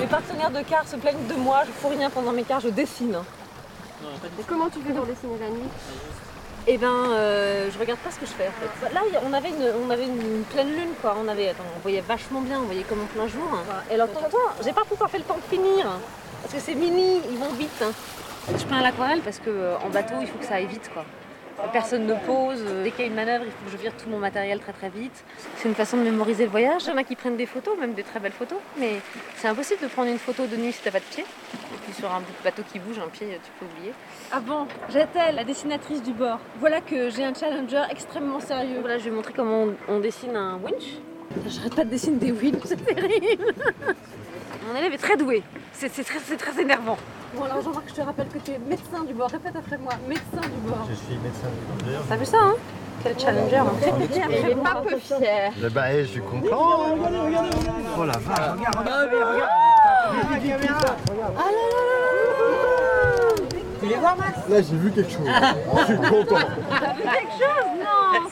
Les partenaires de car se plaignent de moi, je fous rien pendant mes cars, je dessine. Et comment tu fais pour dessiner la nuit? Et ben, euh, je regarde pas ce que je fais en fait. Là, on avait une, on avait une pleine lune quoi. On avait, attends, on voyait vachement bien, on voyait comme en plein jour. Et alors, j'ai pas encore fait le temps de finir parce que c'est mini, ils vont vite. hein. Je peins à l'aquarelle parce que euh, en bateau, il faut que ça aille vite quoi. Personne ne pose. euh, Dès qu'il y a une manœuvre, il faut que je vire tout mon matériel très très vite. C'est une façon de mémoriser le voyage. Il y en a qui prennent des photos, même des très belles photos, mais c'est impossible de prendre une photo de nuit si t'as pas de pied. Et puis sur un bateau qui bouge, un pied, tu peux oublier. Avant, j'étais la dessinatrice du bord. Voilà que j'ai un challenger extrêmement sérieux. Voilà, je vais montrer comment on, on dessine un winch. J'arrête pas de dessiner des winches, c'est terrible. Très doué. C'est très, c'est très énervant. Bon alors Jean-Marc, je te rappelle que tu es médecin du bord. Répète après moi, médecin du bord. Je suis médecin du T'as vu ça, hein Quel challenger. hein. Il est pas peu fier. Eh bah, eh, je suis content. Oh la vache. Là, j'ai vu quelque chose. Je suis content.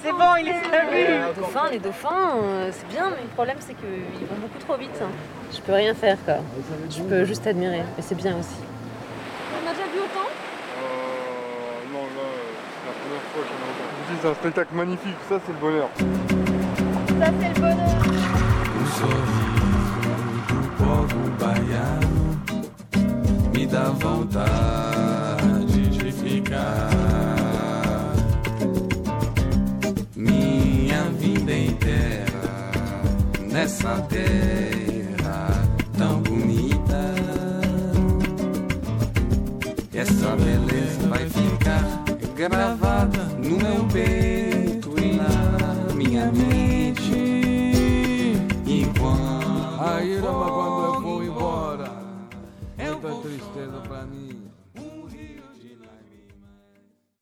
C'est bon, il est servi. Les dauphins, les dauphins, euh, c'est bien, mais le problème c'est qu'ils vont beaucoup trop vite. hein. Je peux rien faire quoi. Je peux juste admirer, mais c'est bien aussi. On a déjà vu autant? Euh, non, là, euh, c'est la première fois que j'en ai entendu. Je dis, C'est un spectacle magnifique, ça c'est le bonheur. Ça, c'est le bonheur. Minha vida inteira nessa terra tão bonita. Essa beleza vai ficar gravada no meu peito e na minha mente. E quando a Irama quando eu vou embora, muita tristeza pra mim.